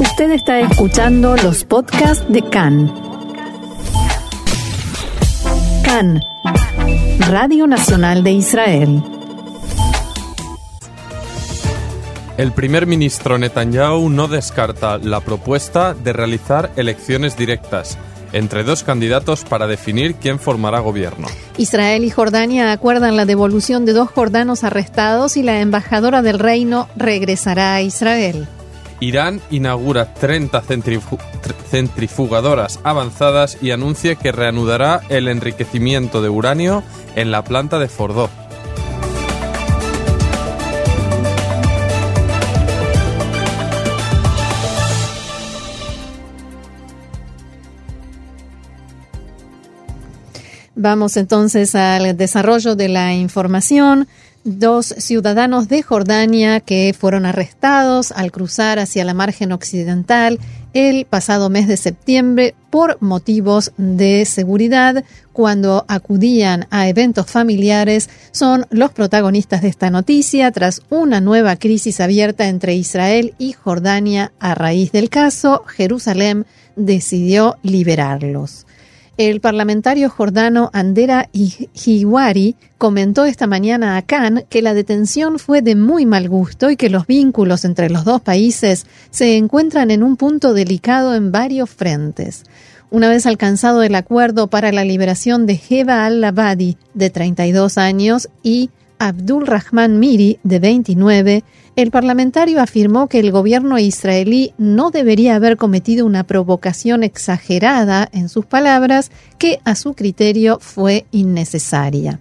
Usted está escuchando los podcasts de CAN. CAN, Radio Nacional de Israel. El primer ministro Netanyahu no descarta la propuesta de realizar elecciones directas entre dos candidatos para definir quién formará gobierno. Israel y Jordania acuerdan la devolución de dos jordanos arrestados y la embajadora del reino regresará a Israel. Irán inaugura 30 centrifugadoras avanzadas y anuncia que reanudará el enriquecimiento de uranio en la planta de Fordó. Vamos entonces al desarrollo de la información. Dos ciudadanos de Jordania que fueron arrestados al cruzar hacia la margen occidental el pasado mes de septiembre por motivos de seguridad cuando acudían a eventos familiares son los protagonistas de esta noticia tras una nueva crisis abierta entre Israel y Jordania a raíz del caso. Jerusalén decidió liberarlos. El parlamentario jordano Andera Hiwari comentó esta mañana a Khan que la detención fue de muy mal gusto y que los vínculos entre los dos países se encuentran en un punto delicado en varios frentes. Una vez alcanzado el acuerdo para la liberación de Heba al-Labadi, de 32 años, y Abdul Rahman Miri, de 29, el parlamentario afirmó que el gobierno israelí no debería haber cometido una provocación exagerada, en sus palabras, que a su criterio fue innecesaria.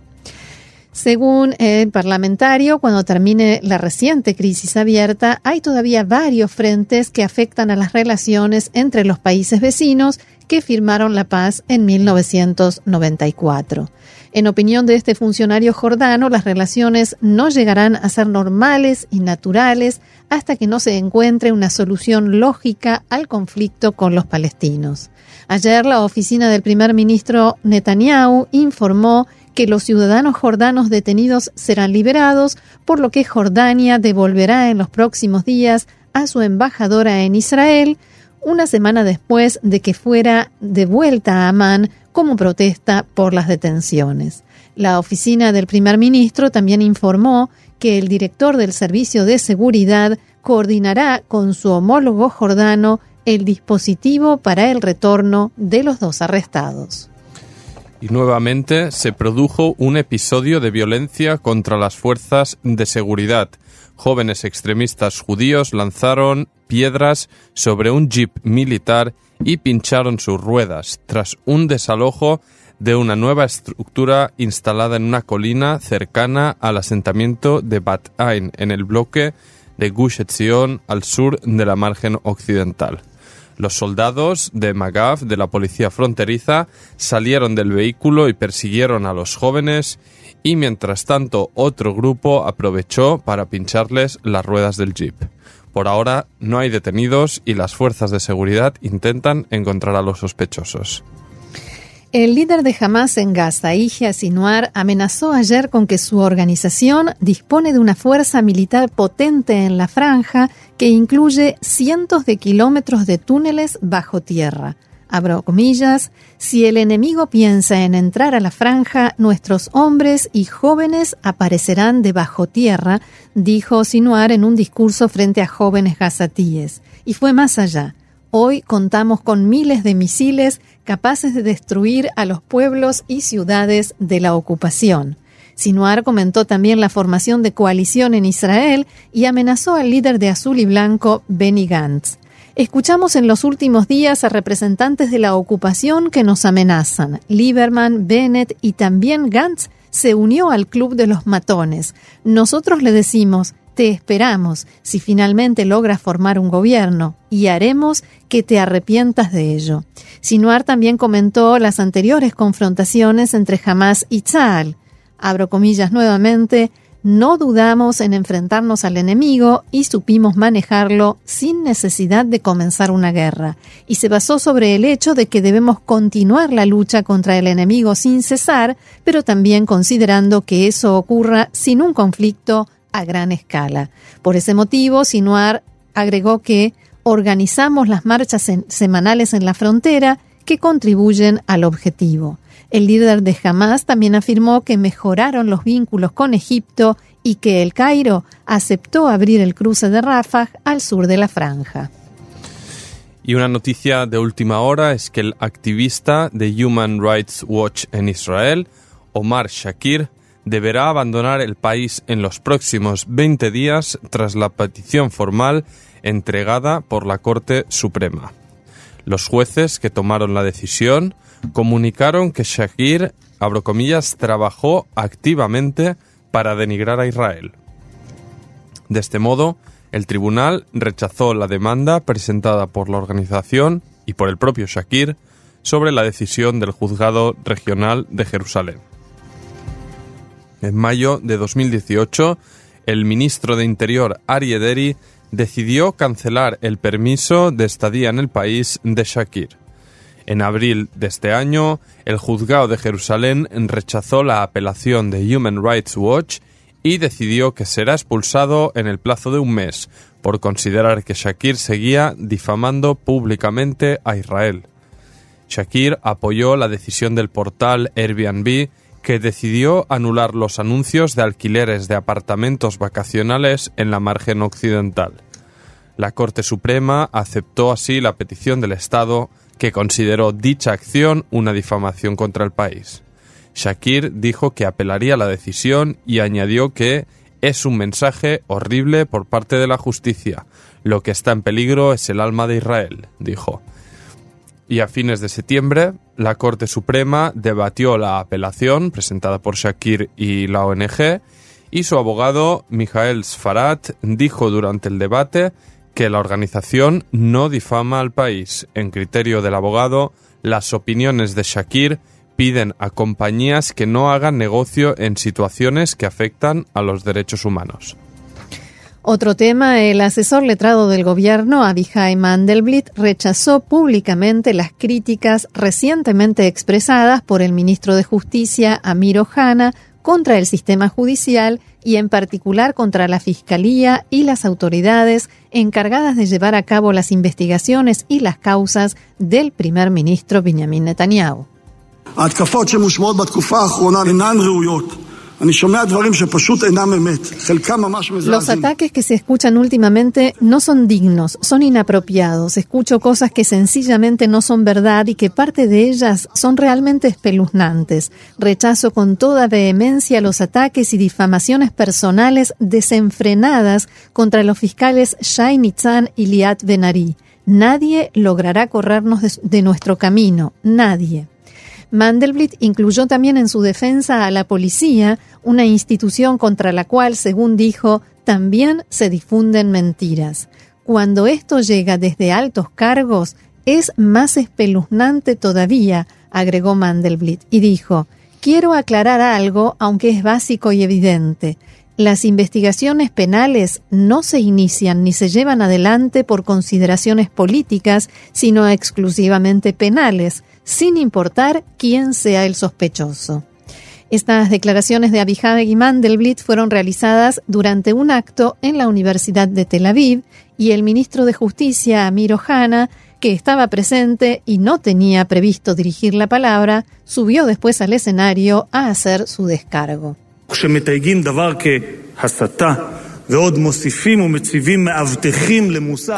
Según el parlamentario, cuando termine la reciente crisis abierta, hay todavía varios frentes que afectan a las relaciones entre los países vecinos que firmaron la paz en 1994. En opinión de este funcionario jordano, las relaciones no llegarán a ser normales y naturales hasta que no se encuentre una solución lógica al conflicto con los palestinos. Ayer la oficina del primer ministro Netanyahu informó que los ciudadanos jordanos detenidos serán liberados, por lo que Jordania devolverá en los próximos días a su embajadora en Israel, una semana después de que fuera devuelta a Amán como protesta por las detenciones. La oficina del primer ministro también informó que el director del Servicio de Seguridad coordinará con su homólogo jordano el dispositivo para el retorno de los dos arrestados. Y nuevamente se produjo un episodio de violencia contra las fuerzas de seguridad. Jóvenes extremistas judíos lanzaron piedras sobre un jeep militar y pincharon sus ruedas tras un desalojo de una nueva estructura instalada en una colina cercana al asentamiento de Bat Ain, en el bloque de Gush Etzion, al sur de la margen occidental. Los soldados de Magav, de la policía fronteriza, salieron del vehículo y persiguieron a los jóvenes y mientras tanto otro grupo aprovechó para pincharles las ruedas del jeep. Por ahora no hay detenidos y las fuerzas de seguridad intentan encontrar a los sospechosos. El líder de Hamas en Gaza, Yahya Sinwar, amenazó ayer con que su organización dispone de una fuerza militar potente en la franja que incluye cientos de kilómetros de túneles bajo tierra abro comillas, si el enemigo piensa en entrar a la franja, nuestros hombres y jóvenes aparecerán debajo tierra, dijo Sinuar en un discurso frente a jóvenes gazatíes. Y fue más allá. Hoy contamos con miles de misiles capaces de destruir a los pueblos y ciudades de la ocupación. Sinuar comentó también la formación de coalición en Israel y amenazó al líder de Azul y Blanco, Benny Gantz. Escuchamos en los últimos días a representantes de la ocupación que nos amenazan. Lieberman, Bennett y también Gantz se unió al club de los matones. Nosotros le decimos, te esperamos si finalmente logras formar un gobierno y haremos que te arrepientas de ello. Sinuar también comentó las anteriores confrontaciones entre Hamas y Tzal. Abro comillas nuevamente, no dudamos en enfrentarnos al enemigo y supimos manejarlo sin necesidad de comenzar una guerra, y se basó sobre el hecho de que debemos continuar la lucha contra el enemigo sin cesar, pero también considerando que eso ocurra sin un conflicto a gran escala. Por ese motivo, Sinuar agregó que organizamos las marchas semanales en la frontera que contribuyen al objetivo. El líder de Hamas también afirmó que mejoraron los vínculos con Egipto y que el Cairo aceptó abrir el cruce de Rafah al sur de la franja. Y una noticia de última hora es que el activista de Human Rights Watch en Israel, Omar Shakir, deberá abandonar el país en los próximos 20 días tras la petición formal entregada por la Corte Suprema. Los jueces que tomaron la decisión comunicaron que Shakir, abro comillas, trabajó activamente para denigrar a Israel. De este modo, el tribunal rechazó la demanda presentada por la organización y por el propio Shakir sobre la decisión del juzgado regional de Jerusalén. En mayo de 2018, el ministro de Interior Ari Ederi decidió cancelar el permiso de estadía en el país de Shakir. En abril de este año, el juzgado de Jerusalén rechazó la apelación de Human Rights Watch y decidió que será expulsado en el plazo de un mes por considerar que Shakir seguía difamando públicamente a Israel. Shakir apoyó la decisión del portal Airbnb que decidió anular los anuncios de alquileres de apartamentos vacacionales en la margen occidental. La Corte Suprema aceptó así la petición del Estado que consideró dicha acción una difamación contra el país. Shakir dijo que apelaría la decisión y añadió que es un mensaje horrible por parte de la justicia. Lo que está en peligro es el alma de Israel, dijo. Y a fines de septiembre, la Corte Suprema debatió la apelación presentada por Shakir y la ONG, y su abogado, Mijael Sfarat, dijo durante el debate que la organización no difama al país. En criterio del abogado, las opiniones de Shakir piden a compañías que no hagan negocio en situaciones que afectan a los derechos humanos. Otro tema, el asesor letrado del gobierno, Abihai Mandelblit, rechazó públicamente las críticas recientemente expresadas por el ministro de Justicia, Amir Ohana, contra el sistema judicial y en particular contra la Fiscalía y las autoridades encargadas de llevar a cabo las investigaciones y las causas del primer ministro Benjamin Netanyahu. Los ataques que se escuchan últimamente no son dignos, son inapropiados. Escucho cosas que sencillamente no son verdad y que parte de ellas son realmente espeluznantes. Rechazo con toda vehemencia los ataques y difamaciones personales desenfrenadas contra los fiscales Shai Nitzan y Liat Benari. Nadie logrará corrernos de nuestro camino, nadie. Mandelblit incluyó también en su defensa a la policía, una institución contra la cual, según dijo, también se difunden mentiras. Cuando esto llega desde altos cargos, es más espeluznante todavía, agregó Mandelblit, y dijo, quiero aclarar algo, aunque es básico y evidente. Las investigaciones penales no se inician ni se llevan adelante por consideraciones políticas, sino exclusivamente penales, sin importar quién sea el sospechoso. Estas declaraciones de Abihag y Mandelblit fueron realizadas durante un acto en la Universidad de Tel Aviv y el ministro de Justicia, Amir Ohana, que estaba presente y no tenía previsto dirigir la palabra, subió después al escenario a hacer su descargo.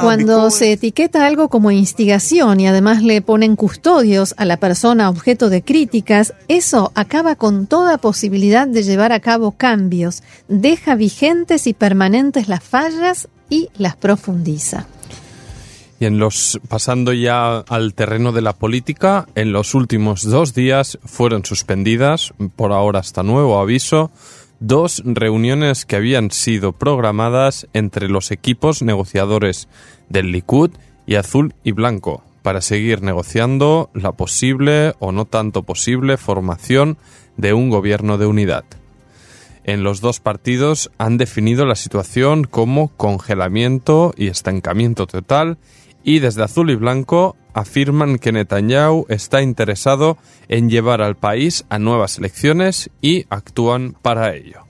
Cuando se etiqueta algo como instigación y además le ponen custodios a la persona objeto de críticas, eso acaba con toda posibilidad de llevar a cabo cambios, deja vigentes y permanentes las fallas y las profundiza. Y en los, pasando ya al terreno de la política, en los últimos dos días fueron suspendidas, por ahora hasta nuevo aviso, dos reuniones que habían sido programadas entre los equipos negociadores del Likud y Azul y Blanco para seguir negociando la posible o no tanto posible formación de un gobierno de unidad. En los dos partidos han definido la situación como congelamiento y estancamiento total y desde Azul y Blanco afirman que Netanyahu está interesado en llevar al país a nuevas elecciones y actúan para ello.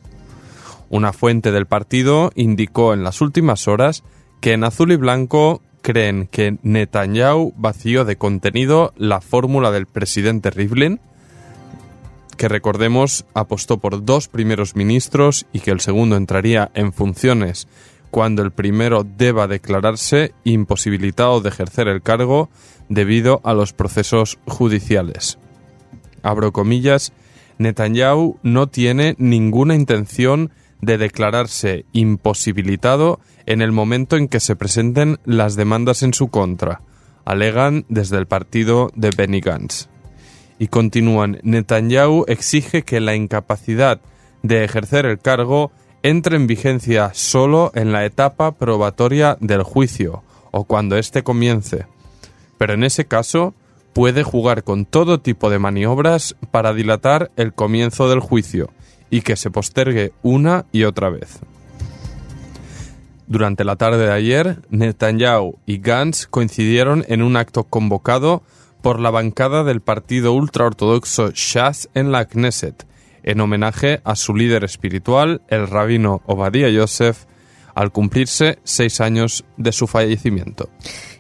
Una fuente del partido indicó en las últimas horas que en Azul y Blanco creen que Netanyahu vació de contenido la fórmula del presidente Rivlin, que recordemos apostó por dos primeros ministros y que el segundo entraría en funciones cuando el primero deba declararse imposibilitado de ejercer el cargo debido a los procesos judiciales. Abro comillas, Netanyahu no tiene ninguna intención de declararse imposibilitado en el momento en que se presenten las demandas en su contra, alegan desde el partido de Benny Gantz. Y continúan, Netanyahu exige que la incapacidad de ejercer el cargo entre en vigencia solo en la etapa probatoria del juicio o cuando éste comience. Pero en ese caso puede jugar con todo tipo de maniobras para dilatar el comienzo del juicio y que se postergue una y otra vez. Durante la tarde de ayer, Netanyahu y Gantz coincidieron en un acto convocado por la bancada del partido ultraortodoxo Shas en la Knesset, en homenaje a su líder espiritual, el rabino Obadiah Yosef, al cumplirse seis años de su fallecimiento.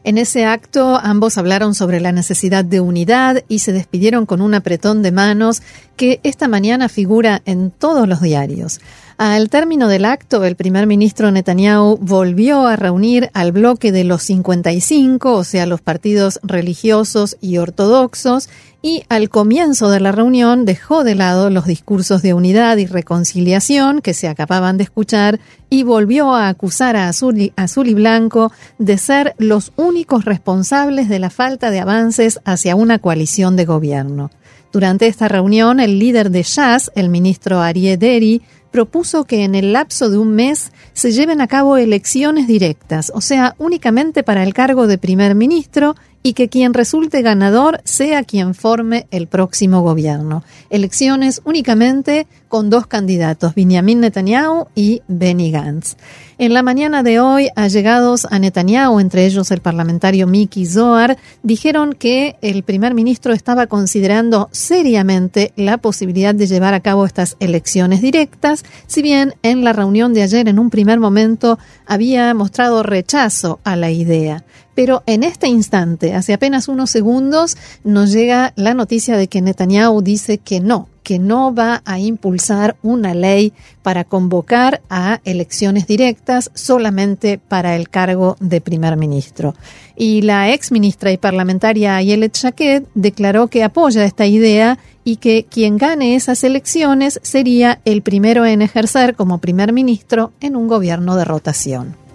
En ese acto ambos hablaron sobre la necesidad de unidad y se despidieron con un apretón de manos que esta mañana figura en todos los diarios. Al término del acto, el primer ministro Netanyahu volvió a reunir al bloque de los 55, o sea, los partidos religiosos y ortodoxos, y al comienzo de la reunión dejó de lado los discursos de unidad y reconciliación que se acababan de escuchar y volvió a acusar a Azul y, Blanco de ser los únicos responsables de la falta de avances hacia una coalición de gobierno. Durante esta reunión, el líder de Jazz, el ministro Arié Deri, propuso que en el lapso de un mes se lleven a cabo elecciones directas, o sea, únicamente para el cargo de primer ministro y que quien resulte ganador sea quien forme el próximo gobierno. Elecciones únicamente con dos candidatos, Benjamin Netanyahu y Benny Gantz. En la mañana de hoy, allegados a Netanyahu, entre ellos el parlamentario Miki Zohar, dijeron que el primer ministro estaba considerando seriamente la posibilidad de llevar a cabo estas elecciones directas, si bien en la reunión de ayer en un primer momento había mostrado rechazo a la idea. Pero en este instante, hace apenas unos segundos, nos llega la noticia de que Netanyahu dice que no, que no va a impulsar una ley para convocar a elecciones directas solamente para el cargo de primer ministro. Y la ex ministra y parlamentaria Ayelet Shaked declaró que apoya esta idea y que quien gane esas elecciones sería el primero en ejercer como primer ministro en un gobierno de rotación.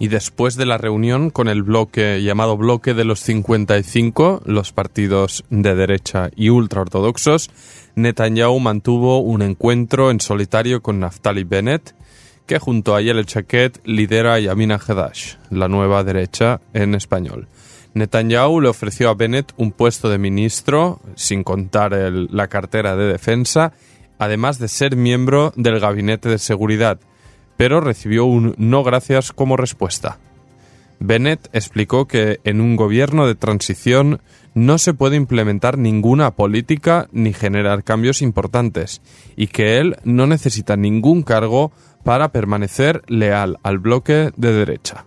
Y después de la reunión con el bloque llamado Bloque de los 55, los partidos de derecha y ultraortodoxos, Netanyahu mantuvo un encuentro en solitario con Naftali Bennett, que junto a Yel Chaquet lidera Yamina Hedash, la nueva derecha en español. Netanyahu le ofreció a Bennett un puesto de ministro, sin contar la cartera de defensa, además de ser miembro del gabinete de seguridad, pero recibió un no gracias como respuesta. Bennett explicó que en un gobierno de transición no se puede implementar ninguna política ni generar cambios importantes y que él no necesita ningún cargo para permanecer leal al bloque de derecha.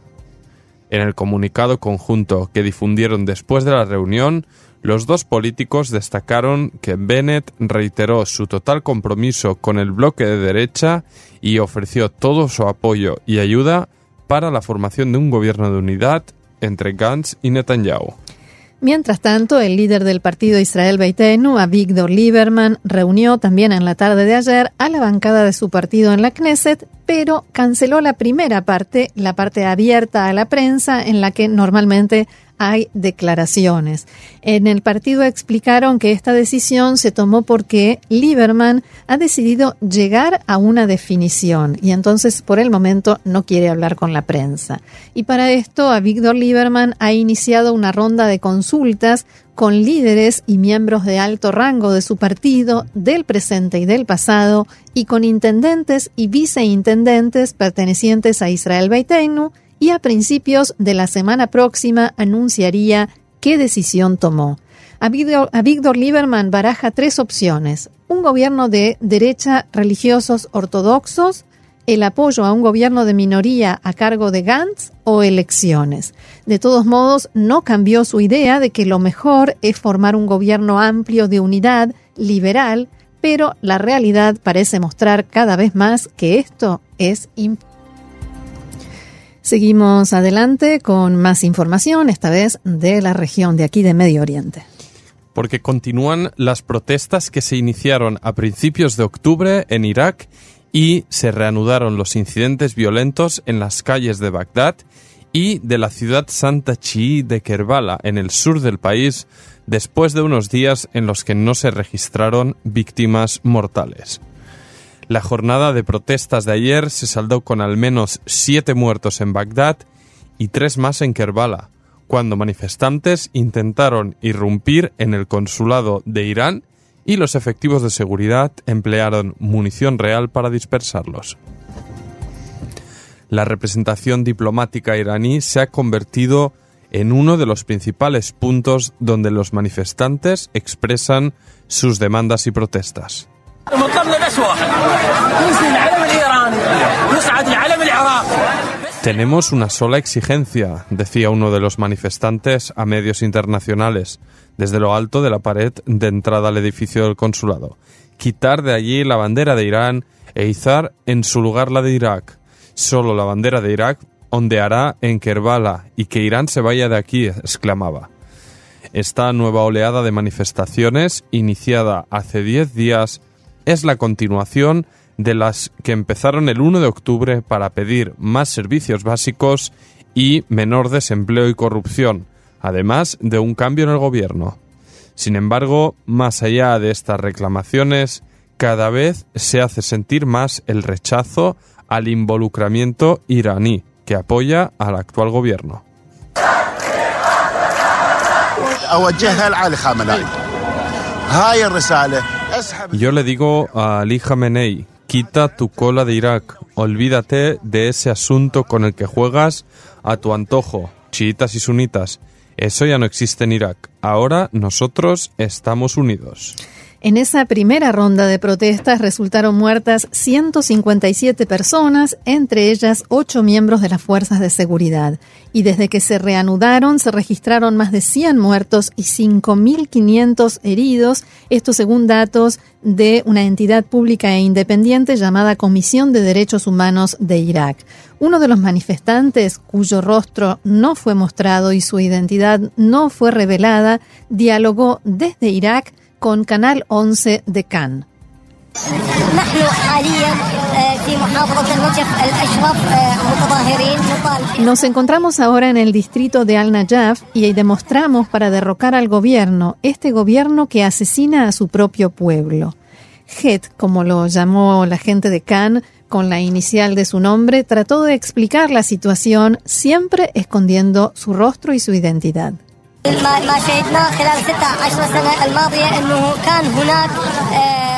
En el comunicado conjunto que difundieron después de la reunión, los dos políticos destacaron que Bennett reiteró su total compromiso con el bloque de derecha y ofreció todo su apoyo y ayuda para la formación de un gobierno de unidad entre Gantz y Netanyahu. Mientras tanto, el líder del partido Israel Beitenu, Avigdor Lieberman, reunió también en la tarde de ayer a la bancada de su partido en la Knesset, pero canceló la primera parte, la parte abierta a la prensa, en la que normalmente hay declaraciones. En el partido explicaron que esta decisión se tomó porque Lieberman ha decidido llegar a una definición y entonces por el momento no quiere hablar con la prensa. Y para esto, a Víctor Lieberman ha iniciado una ronda de consultas con líderes y miembros de alto rango de su partido, del presente y del pasado, y con intendentes y viceintendentes pertenecientes a Israel Beiteinu, y a principios de la semana próxima anunciaría qué decisión tomó. A Víctor Lieberman baraja tres opciones. Un gobierno de derecha religiosos ortodoxos, el apoyo a un gobierno de minoría a cargo de Gantz o elecciones. De todos modos, no cambió su idea de que lo mejor es formar un gobierno amplio de unidad, liberal, pero la realidad parece mostrar cada vez más que esto es imposible. Seguimos adelante con más información, esta vez de la región de aquí de Medio Oriente. Porque continúan las protestas que se iniciaron a principios de octubre en Irak y se reanudaron los incidentes violentos en las calles de Bagdad y de la ciudad santa chií de Kerbala, en el sur del país, después de unos días en los que no se registraron víctimas mortales. La jornada de protestas de ayer se saldó con al menos siete muertos en Bagdad y tres más en Kerbala, cuando manifestantes intentaron irrumpir en el consulado de Irán y los efectivos de seguridad emplearon munición real para dispersarlos. La representación diplomática iraní se ha convertido en uno de los principales puntos donde los manifestantes expresan sus demandas y protestas. Tenemos una sola exigencia, decía uno de los manifestantes a medios internacionales, desde lo alto de la pared de entrada al edificio del consulado. Quitar de allí la bandera de Irán e izar en su lugar la de Irak. Solo la bandera de Irak ondeará en Kerbala y que Irán se vaya de aquí, exclamaba. Esta nueva oleada de manifestaciones, iniciada hace diez días, es la continuación de las que empezaron el 1 de octubre para pedir más servicios básicos y menor desempleo y corrupción, además de un cambio en el gobierno. Sin embargo, más allá de estas reclamaciones, cada vez se hace sentir más el rechazo al involucramiento iraní, que apoya al actual gobierno. Yo le digo a Ali Khamenei, quita tu cola de Irak, olvídate de ese asunto con el que juegas a tu antojo, chiitas y sunitas. Eso ya no existe en Irak. Ahora nosotros estamos unidos. En esa primera ronda de protestas resultaron muertas 157 personas, entre ellas ocho miembros de las fuerzas de seguridad. Y desde que se reanudaron se registraron más de 100 muertos y 5.500 heridos, esto según datos de una entidad pública e independiente llamada Comisión de Derechos Humanos de Irak. Uno de los manifestantes, cuyo rostro no fue mostrado y su identidad no fue revelada, dialogó desde Irak con Canal 11 de Cannes. Nos encontramos ahora en el distrito de Al-Najaf y demostramos para derrocar al gobierno, este gobierno que asesina a su propio pueblo. Het, como lo llamó la gente de Cannes, con la inicial de su nombre, trató de explicar la situación, siempre escondiendo su rostro y su identidad.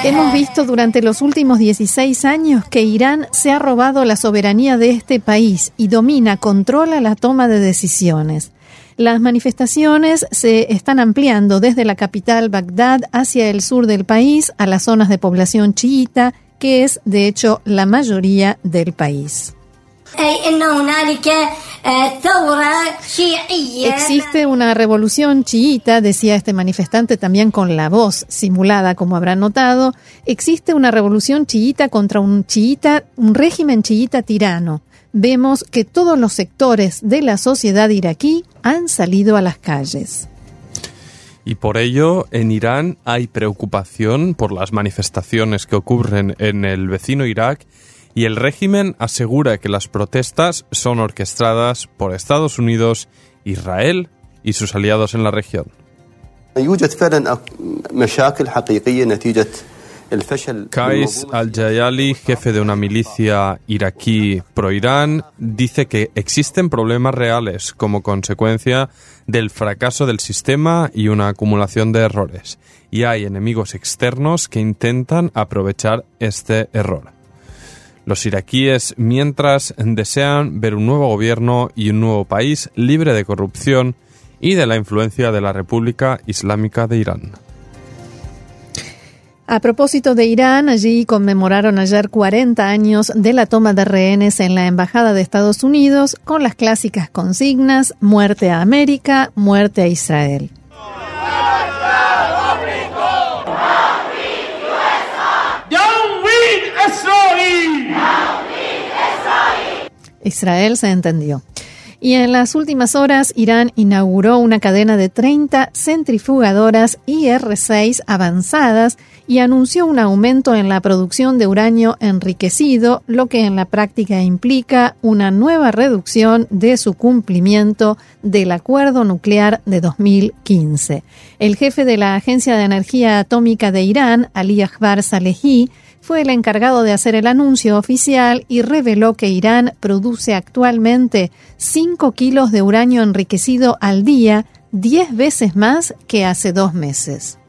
Hemos visto durante los últimos 16 años que Irán se ha robado la soberanía de este país y domina, controla la toma de decisiones. Las manifestaciones se están ampliando desde la capital Bagdad hacia el sur del país a las zonas de población chiita, que es de hecho la mayoría del país. Existe una revolución chiita, decía este manifestante también con la voz simulada, como habrán notado. Existe una revolución chiita contra un chiita, un régimen chiita tirano. Vemos que todos los sectores de la sociedad iraquí han salido a las calles. Y por ello, en Irán hay preocupación por las manifestaciones que ocurren en el vecino Irak y el régimen asegura que las protestas son orquestadas por Estados Unidos, Israel y sus aliados en la región. Kais al-Jayali, jefe de una milicia iraquí pro-Irán, dice que existen problemas reales como consecuencia del fracaso del sistema y una acumulación de errores, y hay enemigos externos que intentan aprovechar este error. Los iraquíes, mientras, desean ver un nuevo gobierno y un nuevo país libre de corrupción y de la influencia de la República Islámica de Irán. A propósito de Irán, allí conmemoraron ayer 40 años de la toma de rehenes en la Embajada de Estados Unidos con las clásicas consignas muerte a América, muerte a Israel. Israel se entendió. Y en las últimas horas, Irán inauguró una cadena de 30 centrifugadoras IR-6 avanzadas y anunció un aumento en la producción de uranio enriquecido, lo que en la práctica implica una nueva reducción de su cumplimiento del acuerdo nuclear de 2015. El jefe de la Agencia de Energía Atómica de Irán, Ali Akbar Salehi, fue el encargado de hacer el anuncio oficial y reveló que Irán produce actualmente 5 kilos de uranio enriquecido al día, 10 veces más que hace dos meses.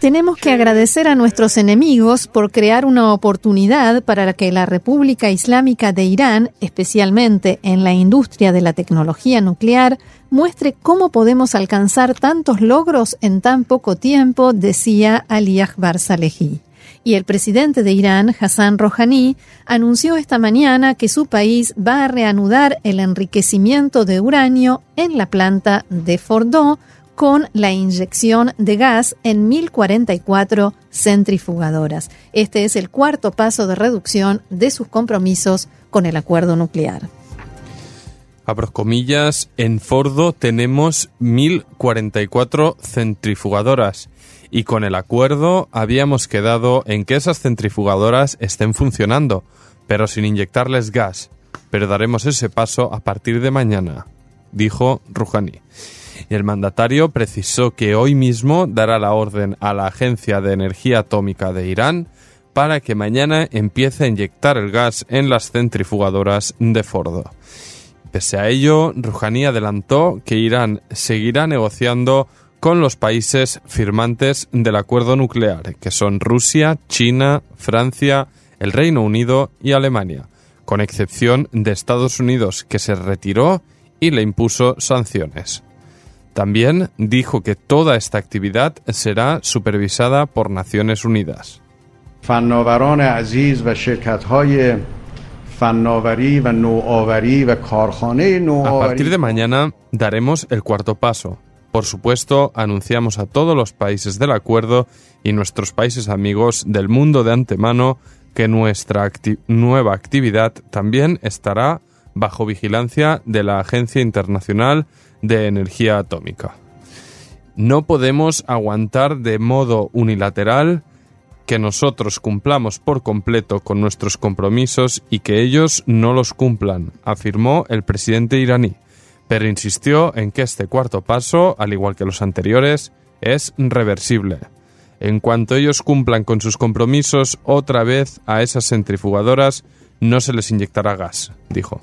Tenemos que agradecer a nuestros enemigos por crear una oportunidad para que la República Islámica de Irán, especialmente en la industria de la tecnología nuclear, muestre cómo podemos alcanzar tantos logros en tan poco tiempo, decía Ali Akbar Salehi y el presidente de Irán, Hassan Rouhani, anunció esta mañana que su país va a reanudar el enriquecimiento de uranio en la planta de Fordo con la inyección de gas en 1044 centrifugadoras. Este es el cuarto paso de reducción de sus compromisos con el acuerdo nuclear. Abro comillas, en Fordo tenemos 1044 centrifugadoras y con el acuerdo habíamos quedado en que esas centrifugadoras estén funcionando, pero sin inyectarles gas. Pero daremos ese paso a partir de mañana, dijo Rouhani. El mandatario precisó que hoy mismo dará la orden a la Agencia de Energía Atómica de Irán para que mañana empiece a inyectar el gas en las centrifugadoras de Fordo. Pese a ello, Rouhani adelantó que Irán seguirá negociando con los países firmantes del acuerdo nuclear, que son Rusia, China, Francia, el Reino Unido y Alemania, con excepción de Estados Unidos, que se retiró y le impuso sanciones. También dijo que toda esta actividad será supervisada por Naciones Unidas. A partir de mañana daremos el cuarto paso, por supuesto, anunciamos a todos los países del acuerdo y nuestros países amigos del mundo de antemano que nuestra nueva actividad también estará bajo vigilancia de la Agencia Internacional de Energía Atómica. No podemos aguantar de modo unilateral que nosotros cumplamos por completo con nuestros compromisos y que ellos no los cumplan, afirmó el presidente iraní pero insistió en que este cuarto paso, al igual que los anteriores, es reversible. En cuanto ellos cumplan con sus compromisos, otra vez a esas centrifugadoras no se les inyectará gas, dijo.